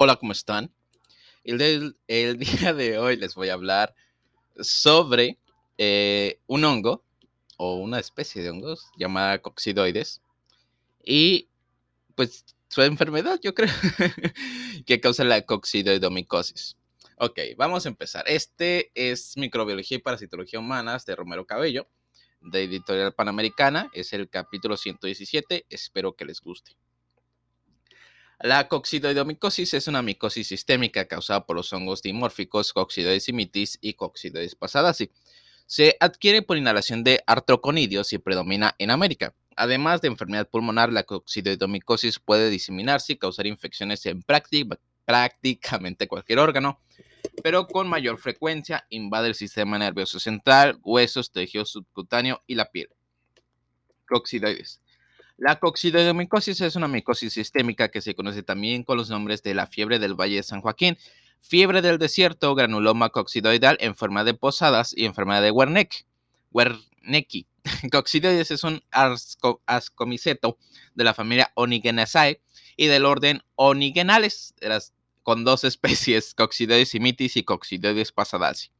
Hola, ¿cómo están? El, el día de hoy les voy a hablar sobre eh, un hongo o una especie de hongos llamada coccidoides y pues su enfermedad, yo creo, que causa la coccidoidomicosis. Ok, vamos a empezar. Este es Microbiología y Parasitología Humanas de Romero Cabello, de Editorial Panamericana. Es el capítulo 117. Espero que les guste. La coccidoidomicosis es una micosis sistémica causada por los hongos dimórficos Coccidoides imitis y Coccidoides pasadasi. Se adquiere por inhalación de artroconidios y predomina en América. Además de enfermedad pulmonar, la coccidoidomicosis puede diseminarse y causar infecciones en prácti- prácticamente cualquier órgano, pero con mayor frecuencia invade el sistema nervioso central, huesos, tejido subcutáneo y la piel. Coccidoides. La coccidoidomicosis es una micosis sistémica que se conoce también con los nombres de la fiebre del Valle de San Joaquín, fiebre del desierto, granuloma coccidoidal, enfermedad de posadas y enfermedad de Wernicke. Wernicke. Coccidioides es un asco- ascomiceto de la familia Onigenaceae y del orden Onigenales, con dos especies, Coccidioides imitis y Coccidioides pasadasi.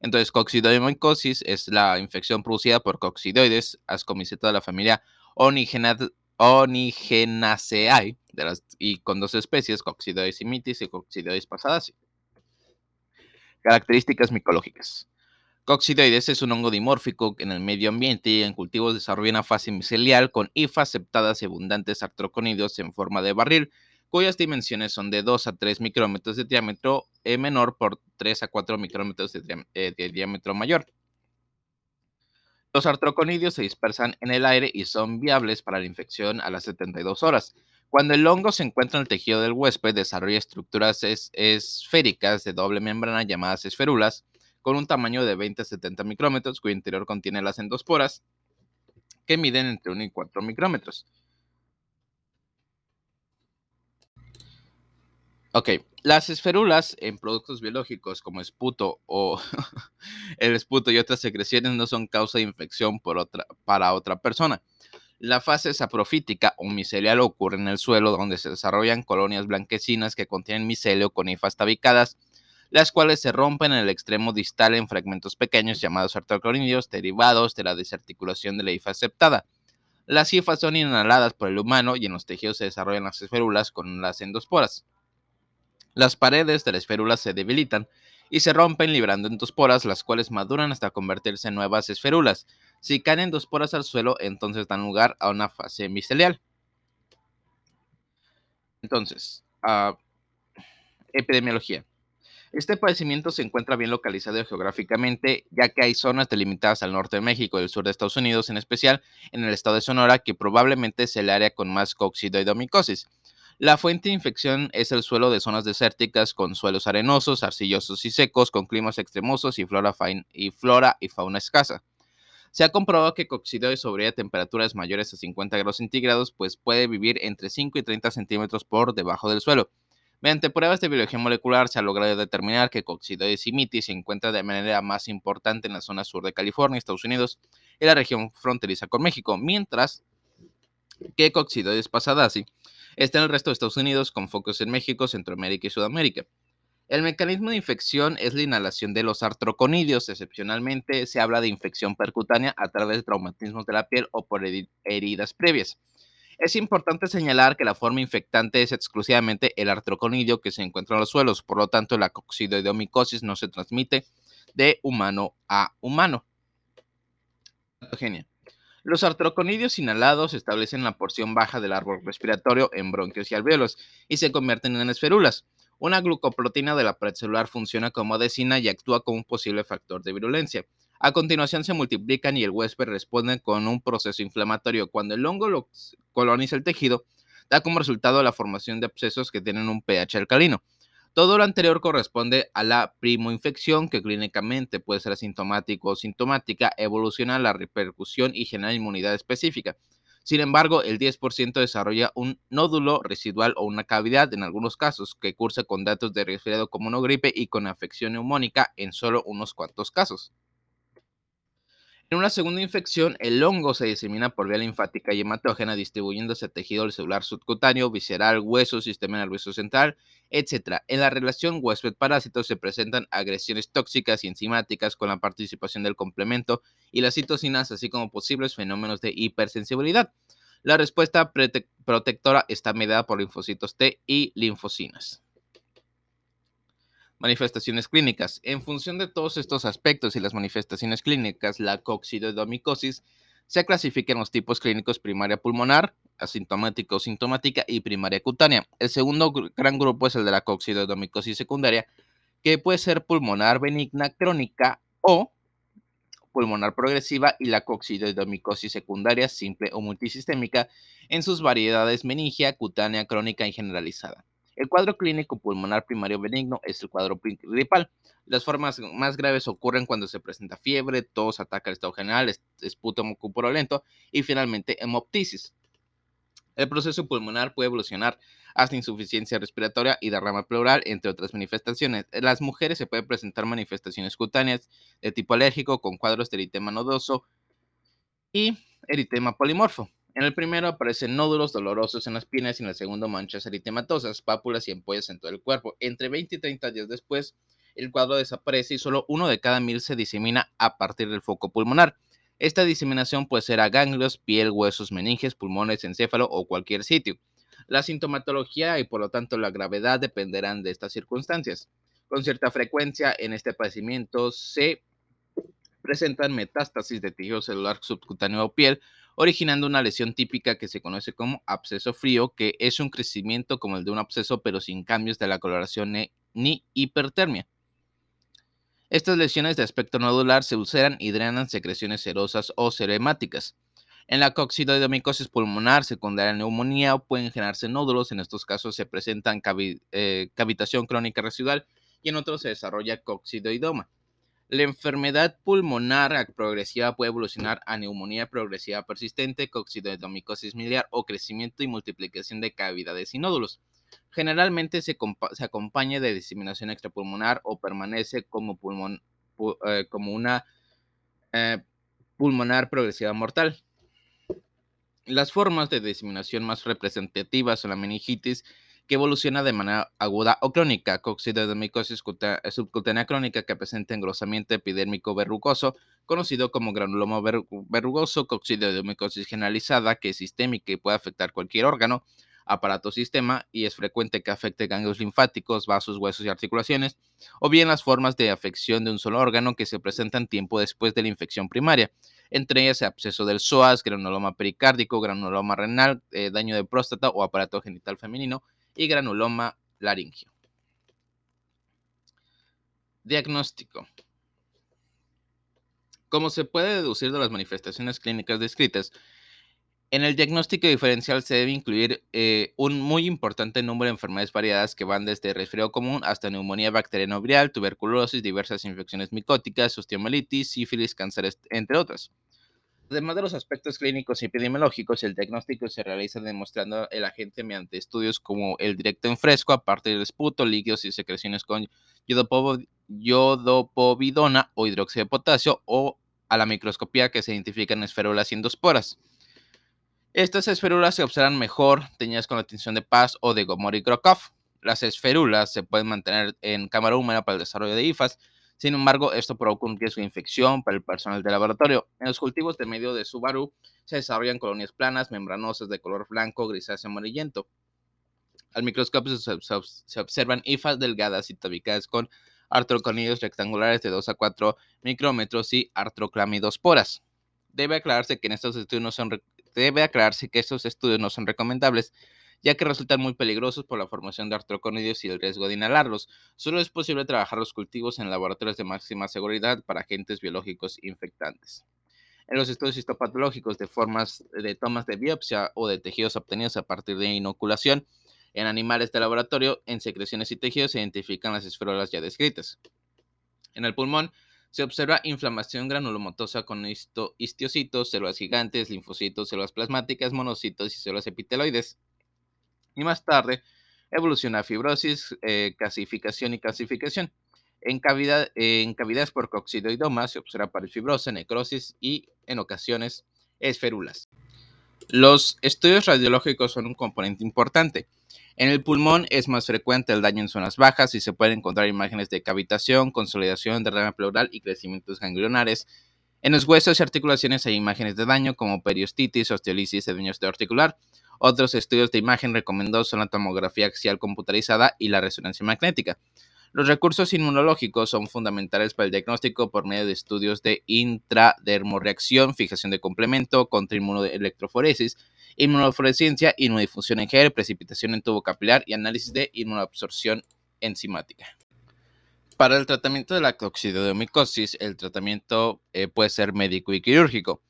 Entonces, coccidoidomicosis es la infección producida por coccidioides, ascomiceto de la familia Onigenaceae, de las, y con dos especies, Coccidioides imitis y Coccidioides pasadasi. Características micológicas. Coccidioides es un hongo dimórfico en el medio ambiente y en cultivos desarrolla una fase micelial con hifas septadas y abundantes artroconidios en forma de barril, cuyas dimensiones son de 2 a 3 micrómetros de diámetro eh, menor por 3 a 4 micrómetros eh, de diámetro mayor. Los artroconidios se dispersan en el aire y son viables para la infección a las 72 horas. Cuando el hongo se encuentra en el tejido del huésped, desarrolla estructuras es- esféricas de doble membrana llamadas esferulas, con un tamaño de 20 a 70 micrómetros, cuyo interior contiene las endosporas, que miden entre 1 y 4 micrómetros. Ok, las esferulas en productos biológicos como esputo o el esputo y otras secreciones no son causa de infección por otra, para otra persona. La fase saprofítica o micelial ocurre en el suelo donde se desarrollan colonias blanquecinas que contienen micelio con hifas tabicadas, las cuales se rompen en el extremo distal en fragmentos pequeños llamados artroconidios derivados de la desarticulación de la hifa aceptada. Las hifas son inhaladas por el humano y en los tejidos se desarrollan las esferulas con las endosporas. Las paredes de la esférula se debilitan y se rompen librando endosporas, las cuales maduran hasta convertirse en nuevas esferulas. Si caen endosporas al suelo, entonces dan lugar a una fase micelial. Entonces, ah, epidemiología. Este padecimiento se encuentra bien localizado geográficamente, ya que hay zonas delimitadas al norte de México y el sur de Estados Unidos, en especial en el estado de Sonora, que probablemente es el área con más coccidoidomicosis. La fuente de infección es el suelo de zonas desérticas con suelos arenosos, arcillosos y secos, con climas extremosos y flora, y, flora y fauna escasa. Se ha comprobado que coccidioides sobrevive a temperaturas mayores a 50 grados centígrados, pues puede vivir entre 5 y 30 centímetros por debajo del suelo. Mediante pruebas de biología molecular se ha logrado determinar que Coccidioides imitis se encuentra de manera más importante en la zona sur de California, Estados Unidos, y la región fronteriza con México, mientras que Coccidioides pasadasi está en el resto de Estados Unidos con focos en México, Centroamérica y Sudamérica. El mecanismo de infección es la inhalación de los artroconidios. Excepcionalmente se habla de infección percutánea a través de traumatismos de la piel o por heri- heridas previas. Es importante señalar que la forma infectante es exclusivamente el artroconidio que se encuentra en los suelos, por lo tanto la coccidoidomicosis no se transmite de humano a humano. Los artroconidios inhalados establecen la porción baja del árbol respiratorio en bronquios y alvéolos y se convierten en esferulas. Una glucoproteína de la pared celular funciona como adesina y actúa como un posible factor de virulencia. A continuación se multiplican y el huésped responde con un proceso inflamatorio. Cuando el hongo lo coloniza el tejido, da como resultado la formación de abscesos que tienen un pH alcalino. Todo lo anterior corresponde a la primoinfección que clínicamente puede ser asintomático o sintomática, evoluciona la repercusión y genera inmunidad específica. Sin embargo, el 10% desarrolla un nódulo residual o una cavidad en algunos casos que cursa con datos de resfriado común o gripe y con afección neumónica en solo unos cuantos casos. En una segunda infección, el hongo se disemina por vía linfática y hematógena, distribuyéndose a tejido celular subcutáneo, visceral, hueso, sistema nervioso central, etc. En la relación huésped-parásito se presentan agresiones tóxicas y enzimáticas con la participación del complemento y las citocinas, así como posibles fenómenos de hipersensibilidad. La respuesta protectora está mediada por linfocitos T y linfocinas. Manifestaciones clínicas. En función de todos estos aspectos y las manifestaciones clínicas, la coccidomicosis se clasifica en los tipos clínicos primaria pulmonar, asintomática o sintomática y primaria cutánea. El segundo gran grupo es el de la coccidomicosis secundaria, que puede ser pulmonar benigna crónica o pulmonar progresiva y la coccidomicosis secundaria simple o multisistémica en sus variedades meningia, cutánea, crónica y generalizada. El cuadro clínico pulmonar primario benigno es el cuadro principal. Las formas más graves ocurren cuando se presenta fiebre, tos, ataque al estado general, esputo lento y finalmente hemoptisis. El proceso pulmonar puede evolucionar hasta insuficiencia respiratoria y derrama pleural, entre otras manifestaciones. En las mujeres se pueden presentar manifestaciones cutáneas de tipo alérgico con cuadros de eritema nodoso y eritema polimorfo. En el primero aparecen nódulos dolorosos en las piernas y en el segundo manchas eritematosas, pápulas y ampollas en todo el cuerpo. Entre 20 y 30 días después, el cuadro desaparece y solo uno de cada mil se disemina a partir del foco pulmonar. Esta diseminación puede ser a ganglios, piel, huesos, meninges, pulmones, encéfalo o cualquier sitio. La sintomatología y por lo tanto la gravedad dependerán de estas circunstancias. Con cierta frecuencia en este padecimiento se presentan metástasis de tejido celular subcutáneo o piel, originando una lesión típica que se conoce como absceso frío, que es un crecimiento como el de un absceso pero sin cambios de la coloración ni hipertermia. Estas lesiones de aspecto nodular se ulceran y drenan secreciones serosas o seremáticas. En la coccidomicosis pulmonar secundaria neumonía pueden generarse nódulos, en estos casos se presentan eh, cavitación crónica residual y en otros se desarrolla coccidoidoma. La enfermedad pulmonar progresiva puede evolucionar a neumonía progresiva persistente, coccidomicosis miliar o crecimiento y multiplicación de cavidades y nódulos. Generalmente se, acompaña de diseminación extrapulmonar o permanece como, eh, una eh, pulmonar progresiva mortal. Las formas de diseminación más representativas son la meningitis, que evoluciona de manera aguda o crónica, coccidomicosis subcutánea crónica que presenta engrosamiento epidérmico verrugoso, conocido como granuloma verrugoso, coccidomicosis generalizada, que es sistémica y puede afectar cualquier órgano, aparato sistema y es frecuente que afecte ganglios linfáticos, vasos, huesos y articulaciones, o bien las formas de afección de un solo órgano que se presentan tiempo después de la infección primaria, entre ellas absceso del psoas, granuloma pericárdico, granuloma renal, eh, daño de próstata o aparato genital femenino, y granuloma laringio. Diagnóstico. Como se puede deducir de las manifestaciones clínicas descritas, en el diagnóstico diferencial se debe incluir eh, un muy importante número de enfermedades variadas que van desde resfriado común hasta neumonía bacteriana viral, tuberculosis, diversas infecciones micóticas, osteomelitis, sífilis, cánceres, entre otras. Además de los aspectos clínicos y epidemiológicos, el diagnóstico se realiza demostrando el agente mediante estudios como el directo en fresco a partir del esputo, líquidos y secreciones con yodopovidona o hidróxido de potasio o a la microscopía que se identifican esferulas y endosporas. Estas esferulas se observan mejor teñidas con la tinción de Paz o de Gomori Krokov. Las esferulas se pueden mantener en cámara húmeda para el desarrollo de IFAS sin embargo, esto provoca un riesgo de infección para el personal del laboratorio. En los cultivos de medio de Subaru se desarrollan colonias planas, membranosas de color blanco, grisáceo amarillento. Al microscopio se, observan hifas delgadas y tabicadas con artroconidos rectangulares de 2 a 4 micrómetros y artroclamidosporas. Debe aclararse que son debe aclararse que estos estudios no son recomendables ya que resultan muy peligrosos por la formación de artroconidios y el riesgo de inhalarlos. Solo es posible trabajar los cultivos en laboratorios de máxima seguridad para agentes biológicos infectantes. En los estudios histopatológicos de formas de tomas de biopsia o de tejidos obtenidos a partir de inoculación en animales de laboratorio, en secreciones y tejidos se identifican las esferolas ya descritas. En el pulmón se observa inflamación granulomatosa con histiocitos, células gigantes, linfocitos, células plasmáticas, monocitos y células epiteloides y más tarde evoluciona a fibrosis, eh, casificación y calcificación. En, cavidades por coccidiodoma se observa parafibrosa, necrosis y, en ocasiones, esferulas. Los estudios radiológicos son un componente importante. En el pulmón es más frecuente el daño en zonas bajas y se pueden encontrar imágenes de cavitación, consolidación de rama pleural y crecimientos ganglionares. En los huesos y articulaciones hay imágenes de daño como periostitis, osteolisis daño osteoarticular. Otros estudios de imagen recomendados son la tomografía axial computarizada y la resonancia magnética. Los recursos inmunológicos son fundamentales para el diagnóstico por medio de estudios de intradermorreacción, fijación de complemento, contrainmunoelectroforesis, inmunofluorescencia, inmunodifusión en gel, precipitación en tubo capilar y análisis de inmunoabsorción enzimática. Para el tratamiento de la coccidiomicosis, el tratamiento eh, puede ser médico y quirúrgico.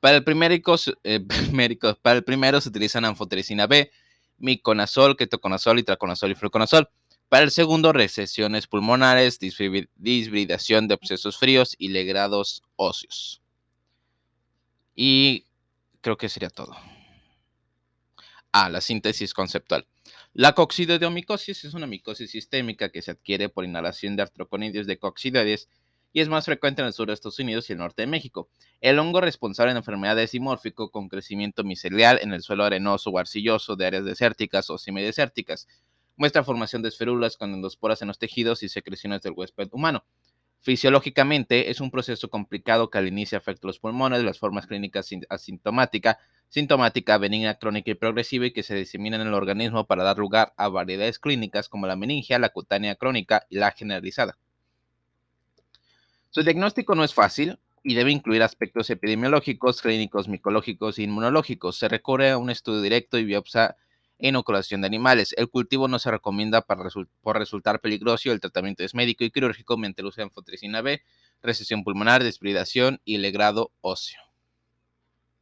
Para el, eh, para el primero se utilizan anfotericina B, miconazol, ketoconazol, itraconazol y fluconazol. Para el segundo, recesiones pulmonares, disbridación de obsesos fríos y legrados óseos. Y creo que sería todo. Ah, la síntesis conceptual. La coccidiomicosis es una micosis sistémica que se adquiere por inhalación de artroconidios de coccidioides y es más frecuente en el sur de Estados Unidos y el norte de México. El hongo responsable de la enfermedad es dimórfico con crecimiento micelial en el suelo arenoso o arcilloso de áreas desérticas o semidesérticas Muestra formación de esferulas con endosporas en los tejidos y secreciones del huésped humano. Fisiológicamente es un proceso complicado que al inicio afecta los pulmones, las formas clínicas asintomática, sintomática, benigna, crónica y progresiva y que se diseminan en el organismo para dar lugar a variedades clínicas como la meningia, la cutánea crónica y la generalizada. Su diagnóstico no es fácil y debe incluir aspectos epidemiológicos, clínicos, micológicos e inmunológicos. Se recurre a un estudio directo y biopsia inoculación de animales. El cultivo no se recomienda para por resultar peligroso el tratamiento es médico y quirúrgico mediante el uso de B, recesión pulmonar, desbridación y legrado óseo.